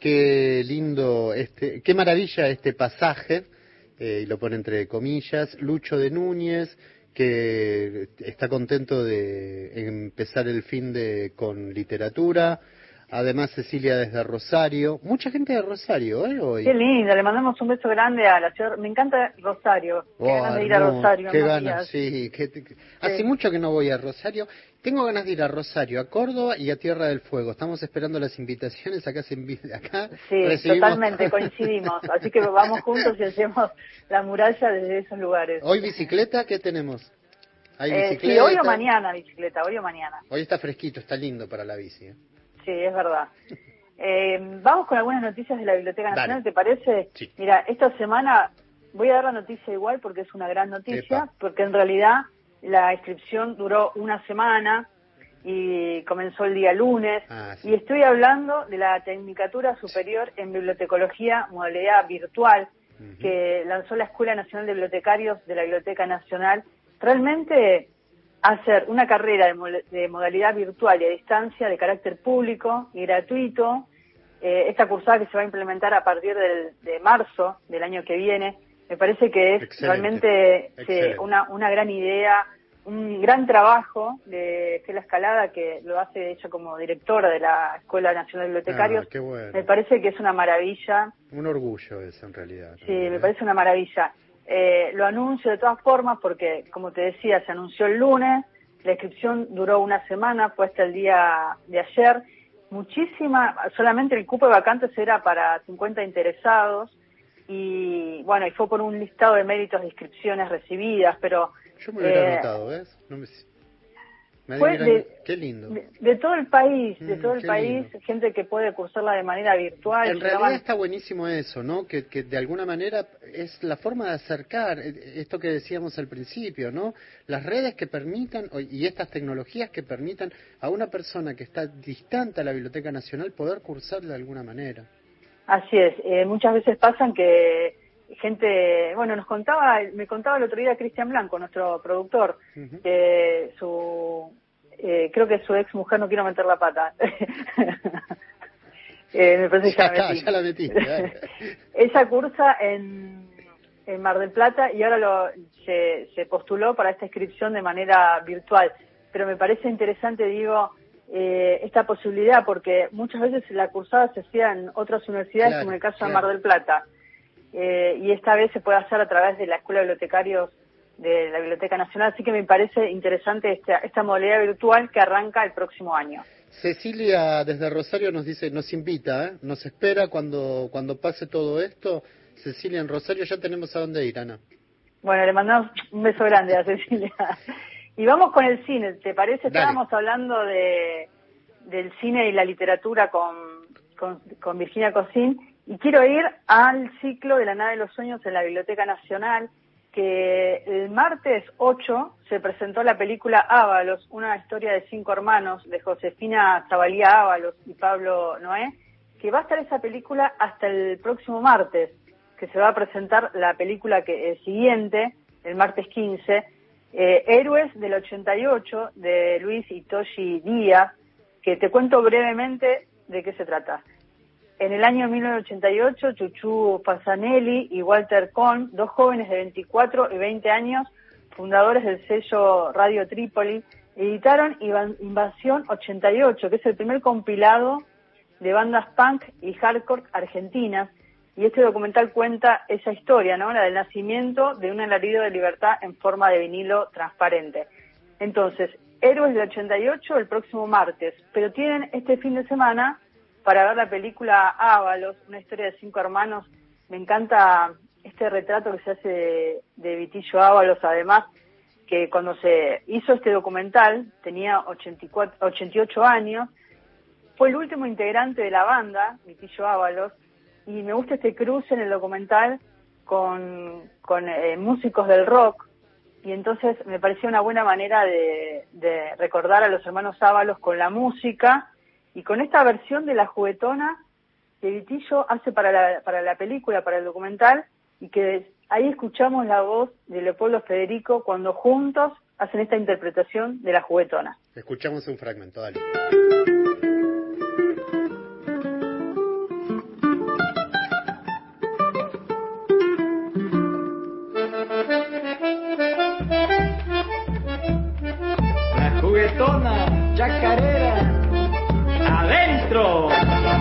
qué lindo, este, qué maravilla este pasaje, eh, y lo pone entre comillas. Lucho de Núñez, que está contento de empezar el fin de con literatura. Además Cecilia desde Rosario. Mucha gente de Rosario, ¿eh? Hoy. Qué lindo, le mandamos un beso grande a la ciudad. Me encanta Rosario. Qué Oh, ganas de ir a Rosario. Qué ganas, sí. qué- qué- Hace mucho que no voy a Rosario. Tengo ganas de ir a Rosario, a Córdoba y a Tierra del Fuego. Estamos esperando las invitaciones. Acá se envi- acá Sí, recibimos- totalmente, coincidimos. [laughs] Así que vamos juntos y hacemos la muralla desde esos lugares. Hoy bicicleta, ¿qué tenemos? Hay Eh, bicicleta. sí, hoy o mañana bicicleta, hoy o mañana. Hoy está fresquito, está lindo para la bici. ¿eh? Sí, es verdad. Eh, vamos con algunas noticias de la Biblioteca Dale. Nacional, ¿te parece? Sí. Mira, esta semana voy a dar la noticia igual porque es una gran noticia, Epa. porque en realidad la inscripción duró una semana y comenzó el día lunes. Ah, Y estoy hablando de la Tecnicatura Superior en Bibliotecología, modalidad virtual, que lanzó la Escuela Nacional de Bibliotecarios de la Biblioteca Nacional. Realmente hacer una carrera de, de modalidad virtual y a distancia de carácter público y gratuito, eh, esta cursada que se va a implementar a partir del- de marzo del año que viene, me parece que es Excelente. realmente sí, una, una gran idea, un gran trabajo de Estela Escalada, que lo hace de hecho como directora de la Escuela Nacional de Bibliotecarios. Ah, bueno. Me parece que es una maravilla, Un orgullo eso en realidad. sí, me parece una maravilla. Eh, lo anuncio de todas formas porque, como te decía, se anunció el lunes, la inscripción duró una semana, fue hasta el día de ayer. Muchísima, solamente el cupo de vacantes era para 50 interesados y bueno, y fue por un listado de méritos de inscripciones recibidas, pero Yo me hubiera eh, anotado, ¿ves? No me... fue hubiera- de- Qué lindo. de, de todo el país, de Mm, todo el país, gente que puede cursarla de manera virtual. En realidad está buenísimo eso, ¿no? Que, que de alguna manera es la forma de acercar eh, esto que decíamos al principio, ¿no? Las redes que permitan y estas tecnologías que permitan a una persona que está distante a la Biblioteca Nacional poder cursar de alguna manera. Así es, eh, muchas veces pasan que gente, bueno, nos contaba, me contaba el otro día Cristian Blanco, nuestro productor, que su, eh, creo que su ex mujer no quiero meter la pata. [laughs] Eh, me parece que Ya ya, la metí. ya la metiste. ¿eh? [laughs] Ella cursa en, en Mar del Plata y ahora lo, se, se postuló para esta inscripción de manera virtual. Pero me parece interesante, digo, eh, esta posibilidad porque muchas veces la cursada se hacía en otras universidades, Claro, como en el caso de. Mar del Plata. Eh, y esta vez se puede hacer a través de la Escuela de Bibliotecarios de la Biblioteca Nacional, así que me parece interesante esta, esta modalidad virtual que arranca el próximo año. Cecilia desde Rosario nos dice, nos invita, ¿eh? nos espera cuando, cuando pase todo esto. Cecilia en Rosario ya tenemos a dónde ir, Ana. Bueno, le mandamos un beso grande a Cecilia. Y vamos con el cine, ¿te parece? Dale. Estábamos hablando de, del cine y la literatura con, con, con Virginia Cosín y quiero ir al ciclo de la nave de los sueños en la Biblioteca Nacional, que el martes 8 se presentó la película Ábalos, una historia de cinco hermanos de Josefina Zabalía Ábalos y Pablo Noé, que va a estar esa película hasta el próximo martes, que se va a presentar la película que el siguiente, el martes 15, eh, Héroes del 88 de Luis Itoshi Díaz, que te cuento brevemente de qué se trata. En el año 1988, Chuchu Pasanelli y Walter Cohn, dos jóvenes de 24 y 20 años, fundadores del sello Radio Trípoli, editaron Invasión 88, que es el primer compilado de bandas punk y hardcore argentinas. Y este documental cuenta esa historia, ¿no? La del nacimiento de un alarido de libertad en forma de vinilo transparente. Entonces, Héroes del 88 el próximo martes, pero tienen este fin de semana para ver la película Ábalos, una historia de cinco hermanos. Me encanta este retrato que se hace de, Vitillo Ábalos, además, que cuando se hizo este documental tenía 84, 88 años, fue el último integrante de la banda, Vitillo Ábalos, y me gusta este cruce en el documental con, con eh, músicos del rock, y entonces me pareció una buena manera de, de recordar a los hermanos Ábalos con la música y con esta versión de la juguetona que Vitillo hace para la, para la película, para el documental, y que ahí escuchamos la voz de Leopoldo Federico cuando juntos hacen esta interpretación de la juguetona. Escuchamos un fragmento, dale. La juguetona, chacarera, adentro.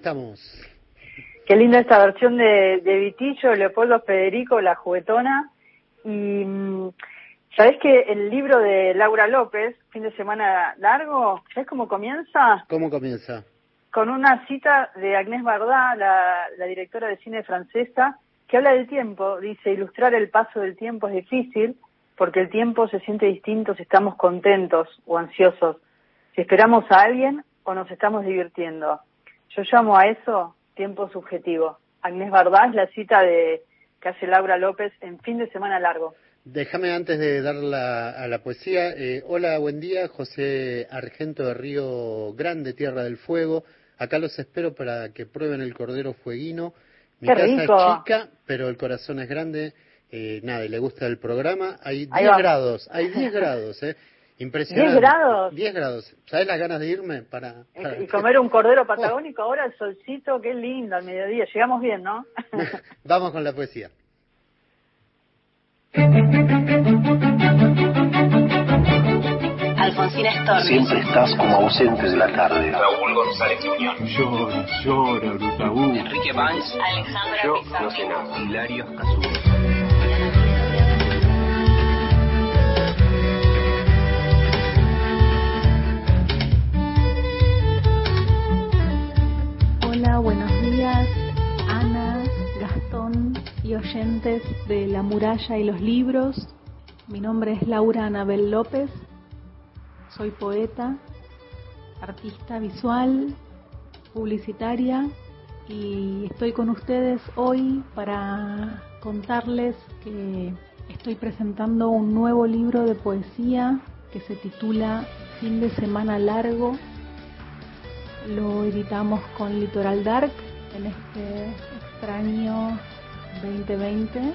Estamos. Qué linda esta versión de, de Vitillo, Leopoldo Federico, La Juguetona. Y mm, ¿sabés que el libro de Laura López, fin de semana largo, ¿sabés cómo comienza? ¿Cómo comienza? Con una cita de Agnès Varda, la, la directora de cine francesa, que habla del tiempo. Dice, ilustrar el paso del tiempo es difícil porque el tiempo se siente distinto si estamos contentos o ansiosos, si esperamos a alguien o nos estamos divirtiendo. Yo llamo a eso tiempo subjetivo. Agnés Bardá es la cita de que hace Laura López en fin de semana largo. Déjame antes de dar la, a la poesía. eh, hola, buen día, José Argento de Río Grande, Tierra del Fuego. Acá los espero para que prueben el cordero fueguino. Mi ¡Qué casa rico! es chica, pero el corazón es grande. Eh, nada, y le gusta el programa. Hay Ahí 10 va. grados, hay 10 grados, ¿eh? Impresionante. ¿10 grados? 10 grados. ¿Sabes las ganas de irme para, para- Y comer un cordero patagónico [laughs] ahora, el solcito, qué lindo, al mediodía. Llegamos bien, ¿no? [laughs] Vamos con la poesía. Alfonsina Storni. Siempre estás como ausente de la tarde. Raúl González Muñoz. Llora, llora, Brutaú. Enrique Banks. Alejandra Yo Pizarro. no sé nada. Hilario Cazú. Buenos días, Ana, Gastón y oyentes de La Muralla y los Libros. Mi nombre es Laura Anabel López, soy poeta, artista visual publicitaria y estoy con ustedes hoy para contarles que estoy presentando un nuevo libro de poesía que se titula Fin de Semana Largo. Lo editamos con Litoral Dark en este extraño 2020.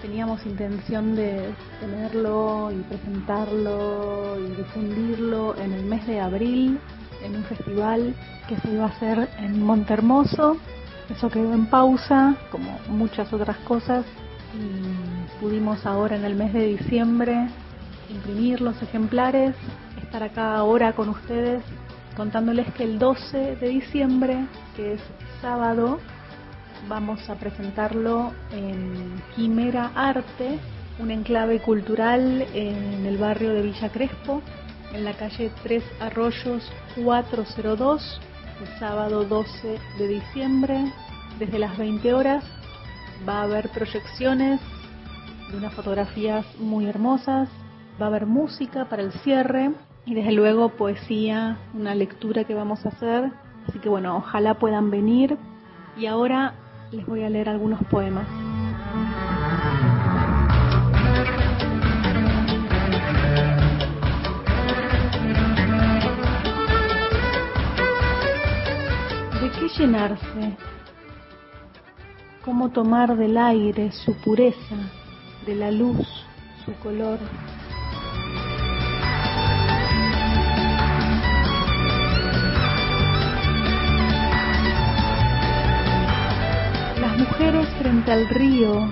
Teníamos intención de tenerlo y presentarlo y difundirlo en el mes de abril en un festival que se iba a hacer en Montermoso. Eso quedó en pausa, como muchas otras cosas, y pudimos ahora en el mes de diciembre imprimir los ejemplares, estar acá ahora con ustedes contándoles que el 12 de diciembre, que es sábado, vamos a presentarlo en Quimera Arte, un enclave cultural en el barrio de Villa Crespo, en la calle Tres Arroyos 402, el sábado 12 de diciembre, desde las 20 horas. Va a haber proyecciones de unas fotografías muy hermosas, va a haber música para el cierre y desde luego poesía, una lectura que vamos a hacer. Así que bueno, ojalá puedan venir. Y ahora les voy a leer algunos poemas. ¿De qué llenarse? ¿Cómo tomar del aire su pureza, de la luz su color? Al río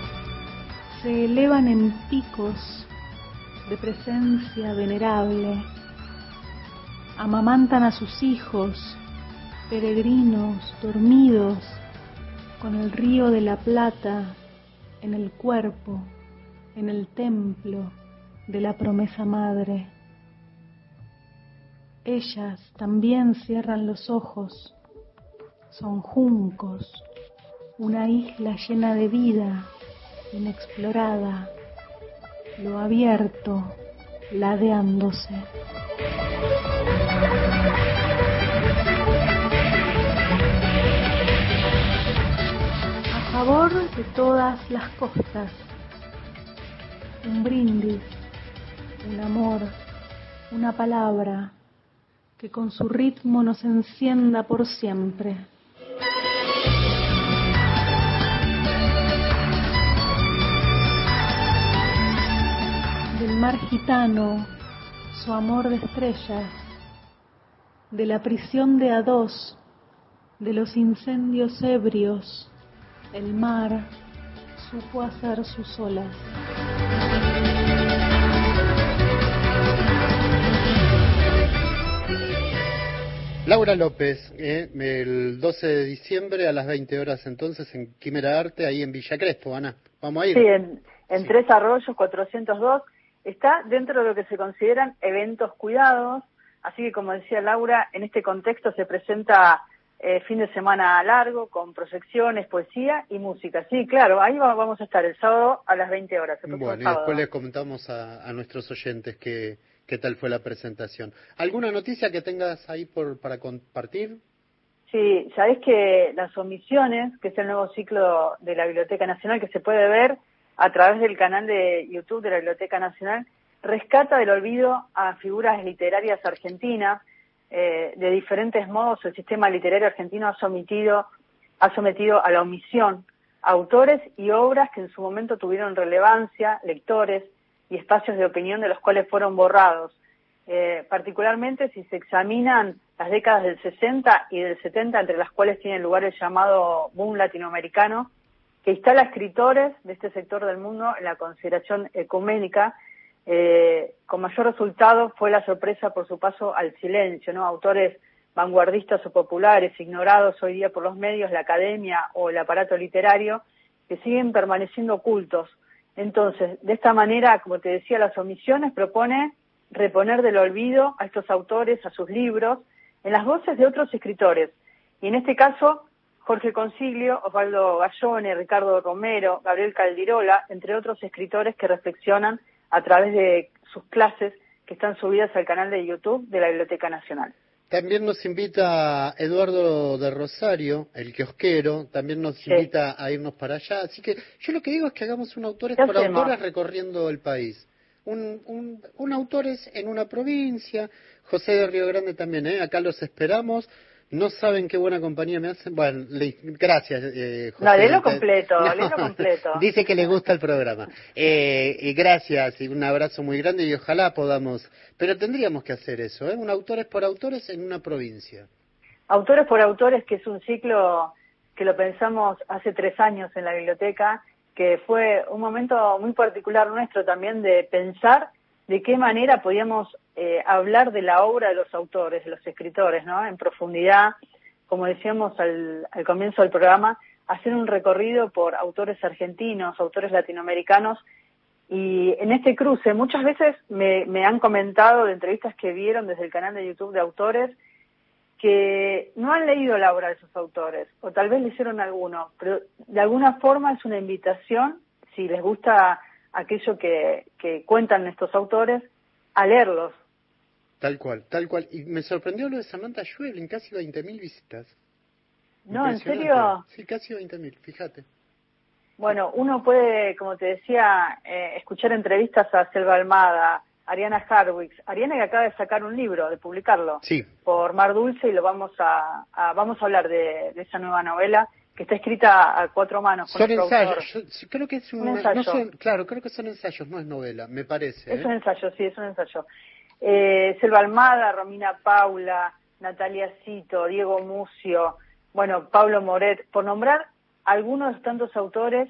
se elevan en picos de presencia venerable, amamantan a sus hijos, peregrinos dormidos, con el río de la plata en el cuerpo, en el templo de la promesa madre. Ellas también cierran los ojos, son juncos, una isla llena de vida, inexplorada, lo abierto, ladeándose. A favor de todas las costas, un brindis, un amor, una palabra que con su ritmo nos encienda por siempre. Mar gitano, su amor de estrellas, de la prisión de a dos, de los incendios ebrios, el mar supo hacer sus olas. Laura López, eh, el 12 de diciembre a las 20 horas entonces en Quimera Arte, ahí en Villa Crespo, Ana. Vamos a ir. Sí, en, en Tres Arroyos 402. Está dentro de lo que se consideran eventos cuidados, así que como decía Laura, en este contexto se presenta eh, fin de semana largo con proyecciones, poesía y música. Sí, claro, ahí va- vamos a estar el sábado a las 20 horas. el Bueno, y después les comentamos a, a nuestros oyentes qué, qué tal fue la presentación. ¿Alguna noticia que tengas ahí por, para compartir? Sí, sabés que las omisiones, que es el nuevo ciclo de la Biblioteca Nacional, que se puede ver a través del canal de YouTube de la Biblioteca Nacional, rescata del olvido a figuras literarias argentinas. Eh, de diferentes modos, el sistema literario argentino ha sometido, ha sometido a la omisión autores y obras que en su momento tuvieron relevancia, lectores y espacios de opinión de los cuales fueron borrados. Eh, particularmente si se examinan las décadas del 60 y del 70, entre las cuales tiene lugar el llamado boom latinoamericano, que instala escritores de este sector del mundo en la consideración ecuménica. Eh, con mayor resultado fue la sorpresa por su paso al silencio, ¿no? Autores vanguardistas o populares, ignorados hoy día por los medios, la academia o el aparato literario, que siguen permaneciendo ocultos. Entonces, de esta manera, como te decía, las omisiones propone reponer del olvido a estos autores, a sus libros, en las voces de otros escritores. Y en este caso, Jorge Consiglio, Osvaldo Gallone, Ricardo Romero, Gabriel Caldirola, entre otros escritores que reflexionan a través de sus clases que están subidas al canal de YouTube de la Biblioteca Nacional. También nos invita Eduardo de Rosario, el kiosquero, también nos Sí. invita a irnos para allá. Así que yo lo que digo es que hagamos un autores ¿Qué por hacemos? autores recorriendo el país. Un, un, un autores en una provincia, José de Río Grande también, ¿eh? acá los esperamos. No saben qué buena compañía me hacen. Bueno, le- gracias, eh, José. No, léelo completo, No. léelo completo. [laughs] Dice que le gusta el programa. Eh, y gracias y un abrazo muy grande y ojalá podamos. Pero tendríamos que hacer eso, ¿eh? Un autores por autores en una provincia. Autores por Autores, que es un ciclo que lo pensamos hace tres años en la biblioteca, que fue un momento muy particular nuestro también de pensar de qué manera podíamos eh, hablar de la obra de los autores, de los escritores, ¿no? En profundidad, como decíamos al, al comienzo del programa, hacer un recorrido por autores argentinos, autores latinoamericanos, y en este cruce muchas veces me, han comentado de entrevistas que vieron desde el canal de YouTube de autores, que no han leído la obra de sus autores, o tal vez leyeron alguno, pero de alguna forma es una invitación, si les gusta aquello que, que cuentan estos autores, a leerlos. Tal cual, tal cual. Y me sorprendió lo de Samantha Schweblin, casi 20.000 visitas. No, ¿en serio? Sí, casi 20.000, fíjate. Bueno, uno puede, como te decía, eh, escuchar entrevistas a Selva Almada, Ariana Harwicks. Ariana que acaba de sacar un libro, de publicarlo, Sí, por Mar Dulce, y lo vamos a, a- vamos a hablar de, de esa nueva novela que está escrita a cuatro manos. son ensayos. Yo creo que es Un ensayo. no son- claro, creo que son ensayos, no es novela, me parece. Es ¿eh? un ensayo, sí, es un ensayo. Eh, Selva Almada, Romina Paula, Natalia Cito, Diego Mucio, bueno, Pablo Moret, por nombrar algunos de los tantos autores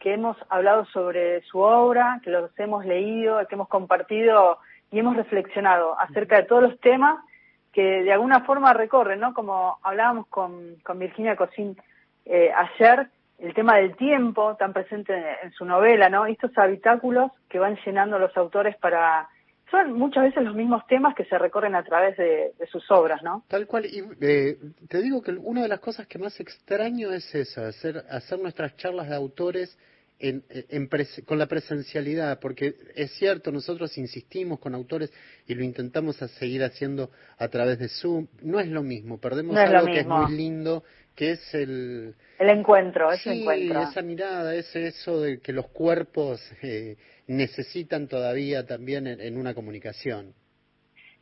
que hemos hablado sobre su obra, que los hemos leído, que hemos compartido y hemos reflexionado acerca de todos los temas que de alguna forma recorren, ¿no? Como hablábamos con, con Virginia Cosín eh, ayer, el tema del tiempo tan presente en, su novela, ¿no? Estos habitáculos que van llenando los autores para... Son muchas veces los mismos temas que se recorren a través de, de sus obras, ¿no? Tal cual, y eh, te digo que una de las cosas que más extraño es esa, hacer, hacer nuestras charlas de autores en, en pres- con la presencialidad, porque es cierto, nosotros insistimos con autores y lo intentamos a seguir haciendo a través de Zoom, no es lo mismo, perdemos No algo que es muy lindo, que es el... El encuentro, ese Sí, encuentro. esa mirada, ese eso de que los cuerpos eh, necesitan todavía también en- en una comunicación.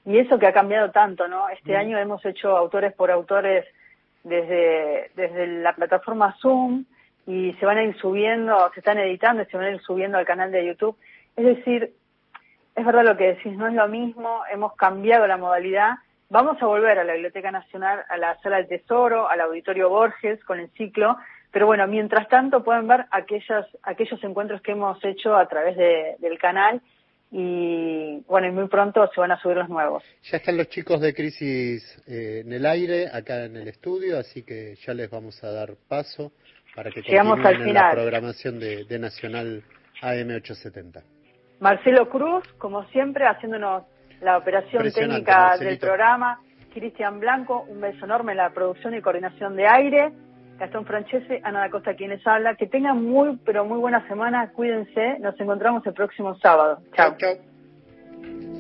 Y eso que ha cambiado tanto, ¿no? Mm. Este año hemos hecho autores por autores desde, desde la plataforma Zoom y se van a ir subiendo, se están editando y se van a ir subiendo al canal de YouTube. Es decir, es verdad lo que decís, no es lo mismo, hemos cambiado la modalidad. Vamos a volver a la Biblioteca Nacional, a la Sala del Tesoro, al Auditorio Borges con el ciclo, pero bueno, mientras tanto pueden ver aquellos, aquellos encuentros que hemos hecho a través de- del canal y bueno, y muy pronto se van a subir los nuevos. Ya están los chicos de Crisis eh, en el aire, acá en el estudio, así que ya les vamos a dar paso para que Llegamos al en la final. programación de, de Nacional AM870. Marcelo Cruz, como siempre, haciéndonos la operación técnica Marcelito. del programa. Cristian Blanco, un beso enorme en la producción y coordinación de aire. Gastón Francese, Ana da Costa quienes habla. Que tengan muy, pero muy buena semana. Cuídense. Nos encontramos el próximo sábado. Chao. chao.